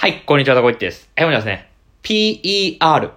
はい、こんにちは、タコイチです。え、ほんですね、PER。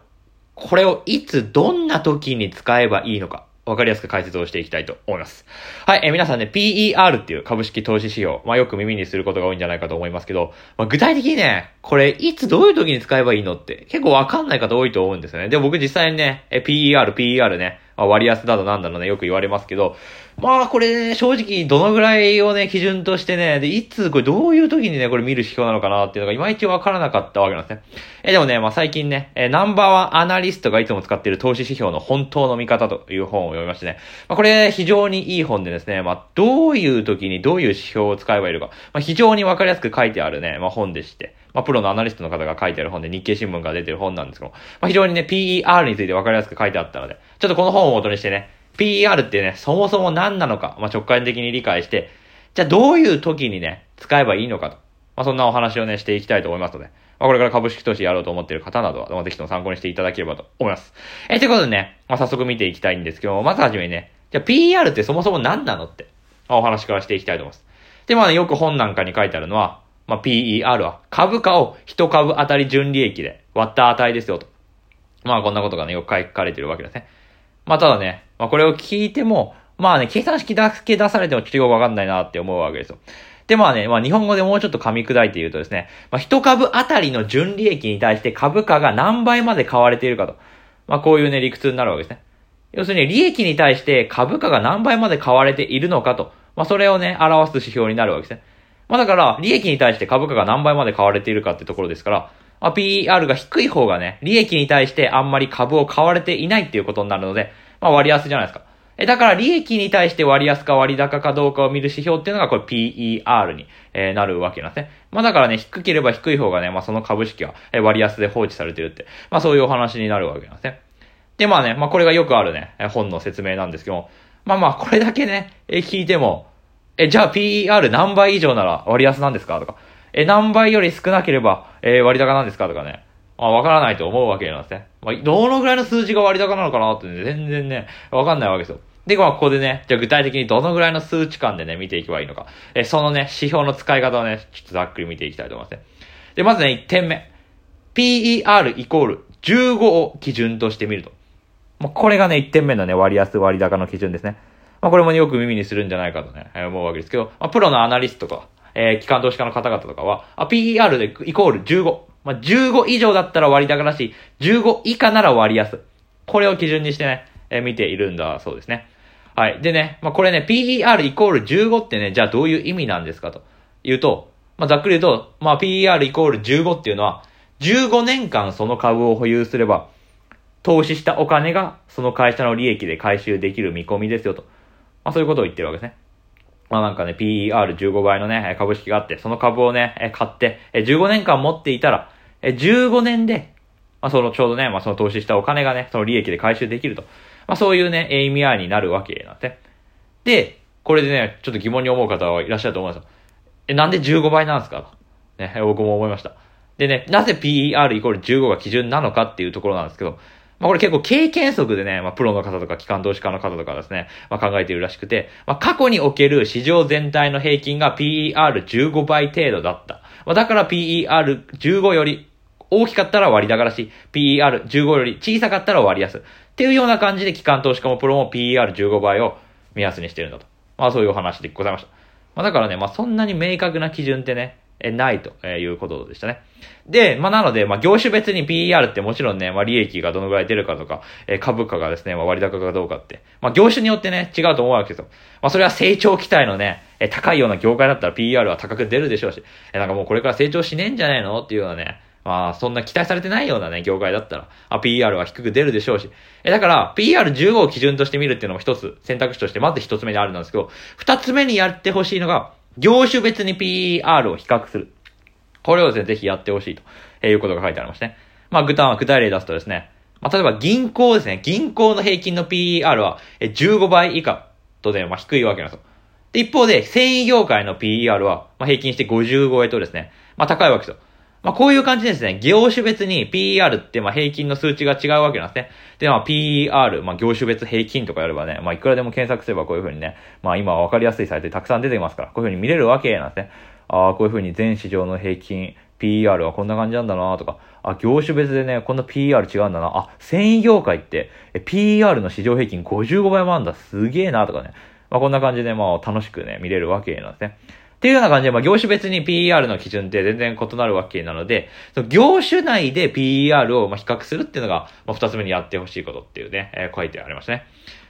これをいつ、どんな時に使えばいいのか、わかりやすく解説をしていきたいと思います。はい、え、皆さんね、PER っていう株式投資指標、まあよく耳にすることが多いんじゃないかと思いますけど、まあ具体的にね、これ、いつどういう時に使えばいいのって、結構わかんない方多いと思うんですよね。で僕実際にね、え PER、PER ね、まあ、割安だのなんだのね、よく言われますけど、まあこれね、正直どのぐらいをね、基準としてね、で、いつ、これどういう時にね、これ見る指標なのかなっていうのがいまいちわからなかったわけなんですね。え、でもね、まあ最近ね、え、ナンバーワンアナリストがいつも使っている投資指標の本当の見方という本を読みましてね、まあこれ非常にいい本でですね、まあどういう時にどういう指標を使えばいいのか、まあ非常にわかりやすく書いてあるね、まあ本でして、まあプロのアナリストの方が書いてある本で日経新聞が出てる本なんですけど、まあ非常にね、PER についてわかりやすく書いてあったので、ちょっとこの本を元にしてね、PER ってね、そもそも何なのか、まあ、直感的に理解して、じゃあどういう時にね、使えばいいのかと。まあ、そんなお話をね、していきたいと思いますので、まあ、これから株式投資やろうと思っている方などは、ま、ぜひとも参考にしていただければと思います。えー、ということでね、まあ、早速見ていきたいんですけども、まずはじめにね、じゃあ PER ってそもそも何なのって、まあ、お話からしていきたいと思います。で、まあね、よく本なんかに書いてあるのは、まあ、PER は株価を1株当たり純利益で割った値ですよと。まあ、こんなことがね、よく書かれてるわけですね。まあ、ただね、まあ、これを聞いても、まあね、計算式だけ出されてもちょっとよくわかんないなって思うわけですよ。で、まあね、まあ日本語でもうちょっと噛み砕いて言うとですね、まあ一株当たりの純利益に対して株価が何倍まで買われているかと。まあこういうね、理屈になるわけですね。要するに利益に対して株価が何倍まで買われているのかと。まあそれをね、表す指標になるわけですね。まあだから、利益に対して株価が何倍まで買われているかってところですから、まあ、PER が低い方がね、利益に対してあんまり株を買われていないっていうことになるので、まあ割安じゃないですか。え、だから利益に対して割安か割高かどうかを見る指標っていうのがこれ PER に、えなるわけなんですね。まあだからね、低ければ低い方がね、まあその株式はえ割安で放置されてるって、まあそういうお話になるわけなんですね。で、まあね、まあこれがよくあるね、本の説明なんですけども、まあまあこれだけね、え聞いても、え、じゃあ PER 何倍以上なら割安なんですか？とか、え、何倍より少なければ、えー割高なんですか？とかね、まあ、わからないと思うわけなんですね。まあ、どのぐらいの数字が割高なのかなって、ね、全然ね、わかんないわけですよ。で、まあ、ここでね、じゃあ具体的にどのぐらいの数値間でね、見ていけばいいのか。え、そのね、指標の使い方をね、ちょっとざっくり見ていきたいと思いますね。で、まずね、1点目。PER イコール15を基準としてみると。まあ、これがね、1点目のね、割安割高の基準ですね。まあ、これも、よく耳にするんじゃないかとね、思うわけですけど、まあ、プロのアナリストとか、えー、機関投資家の方々とかは、あ PER でイコール15。まあ、15以上だったら割高だし、15以下なら割安。これを基準にしてね、えー見ているんだそうですね。はい。でね、まあ、これね、PER イコール15ってね、じゃあどういう意味なんですかというと、まあ、ざっくり言うと、まあ、PER イコール15っていうのは、15年間その株を保有すれば、投資したお金がその会社の利益で回収できる見込みですよと。まあ、そういうことを言ってるわけですね。まあなんかね、PER15 倍のね、株式があって、その株をね、買って、15年間持っていたら、15年で、まあそのちょうどね、まあその投資したお金がね、その利益で回収できると。まあそういうね、意味合いになるわけなんで。で、これでね、ちょっと疑問に思う方はいらっしゃると思うんですよ。え、なんで15倍なんですか？ね、僕も思いました。でね、なぜ PER イコール15が基準なのかっていうところなんですけど、まあこれ結構経験則でね、まあプロの方とか機関投資家の方とかですね、まあ考えているらしくて、まあ過去における市場全体の平均が PER15 倍程度だった。まあだから PER15 より大きかったら割高だし、PER15 より小さかったら割安。っていうような感じで機関投資家もプロも PER15 倍を目安にしてるんだと。まあそういうお話でございました。まあだからね、まあそんなに明確な基準ってね、ないということでしたね。で、まあ、なので、まあ、業種別に PER ってもちろんね、まあ、利益がどのぐらい出るかとか、えー株価がですね、まあ、割高かどうかって、まあ、業種によってね、違うと思うわけですよ。まあ、それは成長期待のね、えー高いような業界だったら PER は高く出るでしょうし、えーなんかもうこれから成長しねえんじゃないのっていうようなね、まあ、そんな期待されてないようなね、業界だったら、あ、PR は低く出るでしょうし。え、だから、PR15 を基準として見るっていうのも一つ選択肢として、まず一つ目にあるんですけど、二つ目にやってほしいのが、業種別に PR を比較する。これをですね、ぜひやってほしいと、えーいうことが書いてありましてね。まあ、具体は具体例出すとですね、まあ、例えば銀行ですね。銀行の平均の PR は15倍以下とね、まあ、低いわけなんですよ。で、一方で、繊維業界の PR は、まあ、平均して50超えとですね、まあ、高いわけですよ。まあ、こういう感じですね、業種別に PER って、まあ、平均の数値が違うわけなんですね。で、まあ、PER、まあ、業種別平均とかやればね、まあ、いくらでも検索すればこういう風にね、まあ、今わかりやすいサイトでたくさん出てきますから、こういう風に見れるわけなんですね。ああ、こういう風に全市場の平均、PR はこんな感じなんだなとか、あ、業種別でね、こんな PR 違うんだな。あ、繊維業界って、PR の市場平均55倍もあるんだ。すげえなとかね。まあ、こんな感じで、まあ、楽しくね、見れるわけなんですね。っていうような感じで、まあ、業種別に PER の基準って全然異なるわけなので、その業種内で PER をま比較するっていうのが、まあ、二つ目にやってほしいことっていうね、えー、書いてありましたね。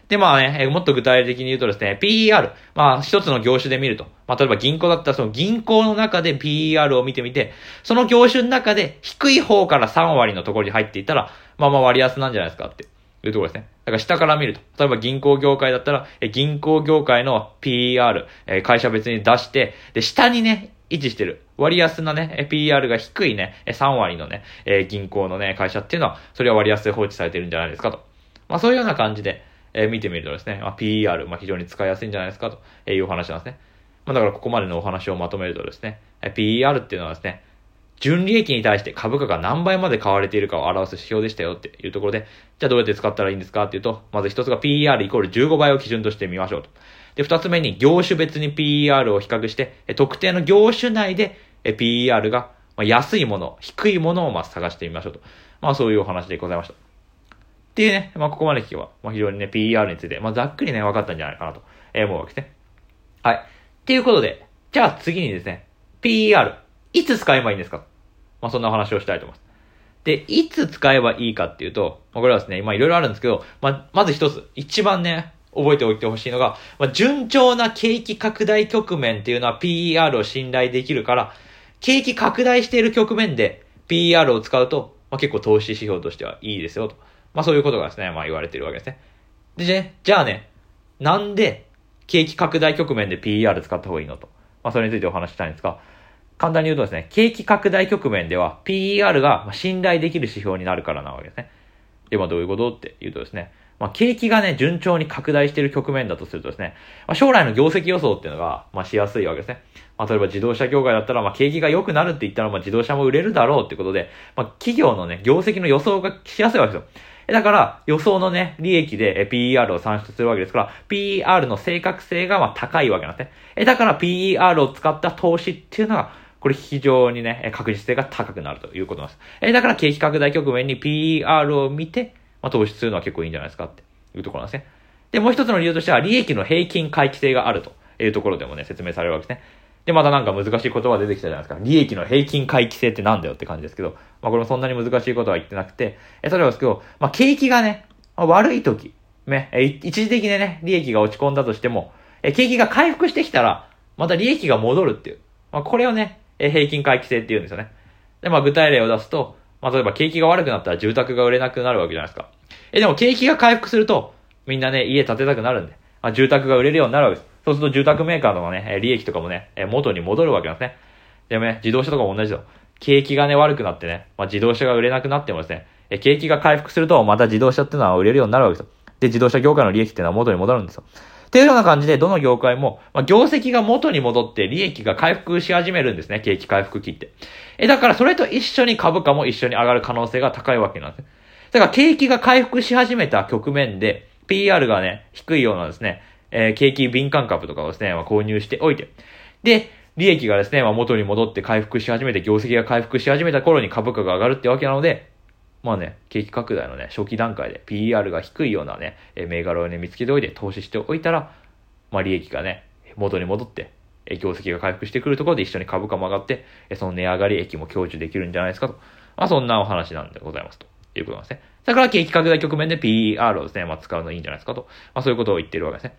で、まあね、もっと具体的に言うとですね、PER。まあ、一つの業種で見ると。まあ、例えば銀行だったらその銀行の中で PER を見てみて、その業種の中で低い方から3割のところに入っていたら、まあまあ割安なんじゃないですかってというところですね。だから下から見ると。例えば銀行業界だったら、え銀行業界の PER、え会社別に出して、で、下にね、維持してる。割安なね、PR が低いね、3割のね、え銀行のね、会社っていうのは、それは割安で放置されてるんじゃないですかと。まあそういうような感じで、え、見てみるとですね、まあ、PER、まあ、非常に使いやすいんじゃないですかというお話なんですね。まあ、だからここまでのお話をまとめるとですね、PER っていうのはですね、純利益に対して株価が何倍まで買われているかを表す指標でしたよっていうところで、じゃあどうやって使ったらいいんですかっていうと、まず一つが PER イコール15倍を基準としてみましょうと。で、二つ目に業種別に PER を比較して、特定の業種内で PER が安いもの、低いものをまず探してみましょうと。まあそういうお話でございました。っていうね、まあ、ここまで聞けば、まあ、非常にね、PER について、まあ、ざっくりね、分かったんじゃないかなと思うわけですね。はい。っていうことで、じゃあ次にですね、PER、いつ使えばいいんですか？まあ、そんな話をしたいと思います。で、いつ使えばいいかっていうと、まあ、これはですね、ま、いろいろあるんですけど、まあ、まず一つ、一番ね、覚えておいてほしいのが、まあ、順調な景気拡大局面っていうのは PER を信頼できるから、景気拡大している局面で PER を使うと、まあ、結構投資指標としてはいいですよと。まあそういうことがですね、まあ言われているわけですね。でね、じゃあね、なんで景気拡大局面で PER 使った方がいいのと。まあそれについてお話したいんですが、簡単に言うとですね、景気拡大局面では PER が信頼できる指標になるからなわけですね。で、まあどういうことって言うとですね、まあ景気がね、順調に拡大している局面だとするとですね、まあ、将来の業績予想っていうのが、まあしやすいわけですね。まあ例えば自動車業界だったら、まあ景気が良くなるって言ったら、まあ自動車も売れるだろうってことで、まあ企業のね、業績の予想がしやすいわけですよ。だから、予想のね、利益で PER を算出するわけですから、PER の正確性がまあ高いわけなんですね。だから PER を使った投資っていうのが、これ非常にね、確実性が高くなるということなんです。えだから景気拡大局面に PER を見て、まあ、投資するのは結構いいんじゃないですかっていうところなんですね。で、もう一つの理由としては、利益の平均回帰性があるというところでもね、説明されるわけですね。で、またなんか難しい言葉出てきたじゃないですか。利益の平均回帰性ってなんだよって感じですけど、まあこれもそんなに難しいことは言ってなくて、え、例えばですけど、まあ景気がね、悪い時、ね、え、一時的にね、利益が落ち込んだとしても、え、景気が回復してきたら、また利益が戻るっていう。まあこれをね、え平均回帰性って言うんですよね。で、まあ具体例を出すと、まあ例えば景気が悪くなったら住宅が売れなくなるわけじゃないですか。え、でも景気が回復すると、みんなね、家建てたくなるんで、まあ、住宅が売れるようになるわけです。そうすると住宅メーカーのね、利益とかもね、元に戻るわけなんですね。でもね、自動車とかも同じだよ。景気がね、悪くなってね、まあ、自動車が売れなくなってもですね、景気が回復すると、また自動車っていうのは売れるようになるわけですよ。で、自動車業界の利益っていうのは元に戻るんですよ。っていうような感じで、どの業界も、まあ、業績が元に戻って利益が回復し始めるんですね。景気回復期って。え、だからそれと一緒に株価も一緒に上がる可能性が高いわけなんです。だから景気が回復し始めた局面で、PR がね、低いようなですね、えー、景気敏感株とかをですね、まあ、購入しておいて、で、利益がですね、まあ、元に戻って回復し始めて、業績が回復し始めた頃に株価が上がるってわけなので、まあね、景気拡大のね、初期段階で PER が低いようなね、え銘柄をね、見つけておいて投資しておいたら、まあ利益がね、元に戻って、業績が回復してくるところで一緒に株価も上がって、その値上がり益も享受できるんじゃないですかと。まあそんなお話なんでございますということなんですね。だから景気拡大局面で PER をですね、まあ使うのいいんじゃないですかと。まあそういうことを言ってるわけですね。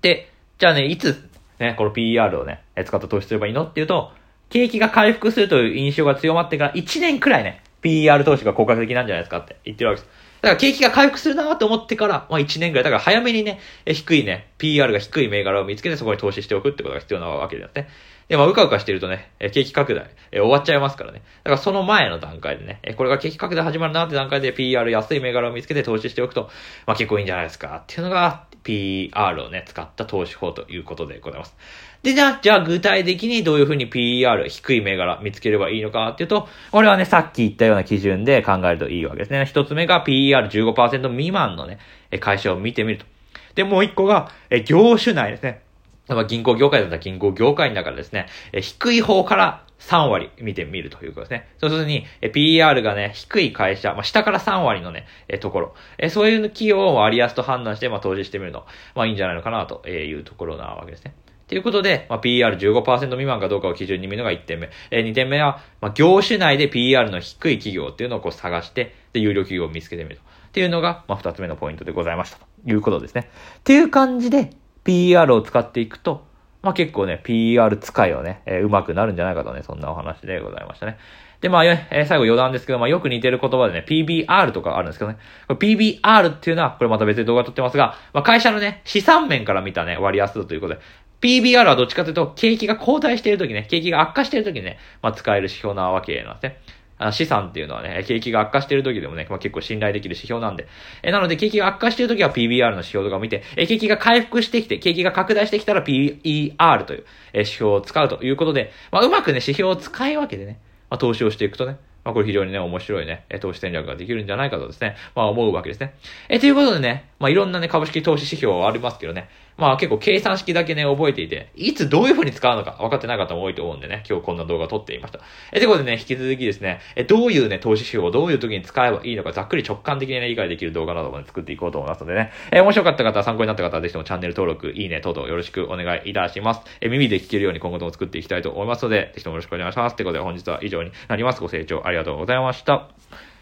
で、じゃあね、いつ、ね、この PER をね、使った投資すればいいのっていうと、景気が回復するという印象が強まってから1年くらいね、PR 投資が効果的なんじゃないですかって言ってるわけです。だから景気が回復するなと思ってから、まあ1年くらい、だから早めにね、低いね、PR が低い銘柄を見つけてそこに投資しておくってことが必要なわけですね。で、まあ、うかうかしてるとね、景気拡大、え終わっちゃいますからね。だからその前の段階でね、これが景気拡大始まるなって段階で PR 安い銘柄を見つけて投資しておくと、まあ、結構いいんじゃないですかっていうのが PR をね、使った投資法ということでございます。で、じゃあ、じゃあ具体的にどういうふうに PR、低い銘柄見つければいいのかっていうと、俺はね、さっき言ったような基準で考えるといいわけですね。一つ目が PR15% 未満のね、会社を見てみると。で、もう一個が、え業種内ですね。まあ、銀行業界だったら銀行業界の中でですね、え低い方から3割見てみるということですね。そうするに、PR がね、低い会社、まあ、下から3割のね、えところ、えそういう企業を割安と判断して、まあ、投資してみるの、まあ、いいんじゃないのかなというところなわけですね。ということで、まあ、PR15% 未満かどうかを基準に見るのが1点目。えー、2点目は、まあ、業種内で PR の低い企業っていうのをこう探して、で、有料企業を見つけてみると。っていうのが、まあ、2つ目のポイントでございましたということですね。っていう感じで、PR を使っていくと、まあ、結構ね、PR 使いはね、えー、うまくなるんじゃないかとね、そんなお話でございましたね。で、まあ、えー、最後余談ですけど、まあ、よく似てる言葉でね、PBR とかあるんですけどね。PBR っていうのは、これまた別で動画撮ってますが、まあ、会社のね、資産面から見たね、割安度ということで、PBR はどっちかというと、景気が後退しているときね、景気が悪化しているときにね、まあ、使える指標なわけなんですね。資産っていうのはね、景気が悪化している時でもね、まあ、結構信頼できる指標なんで。えなので、景気が悪化している時は PBR の指標とかを見て、え景気が回復してきて、景気が拡大してきたら PER という、え指標を使うということで、まあ、うまくね、指標を使い分けてね、まあ、投資をしていくとね、まあ、これ非常にね、面白いね、投資戦略ができるんじゃないかとですね、まあ思うわけですね。え、ということでね、まあいろんなね、株式投資指標はありますけどね、まあ結構計算式だけね、覚えていて、いつどういう風に使うのか分かってない方も多いと思うんでね、今日こんな動画を撮っていました。え、ということでね、引き続きですね、え、どういうね、投資指標をどういう時に使えばいいのか、ざっくり直感的にね、理解できる動画などもね、作っていこうと思いますのでね、え、面白かった方、参考になった方はぜひともチャンネル登録、いいね、等々よろしくお願いいたします。え、耳で聞けるように今後とも作っていきたいと思いますので、ぜひともよろしくお願いします。ということで本日は以上になります。ご清聴ありがとうございました。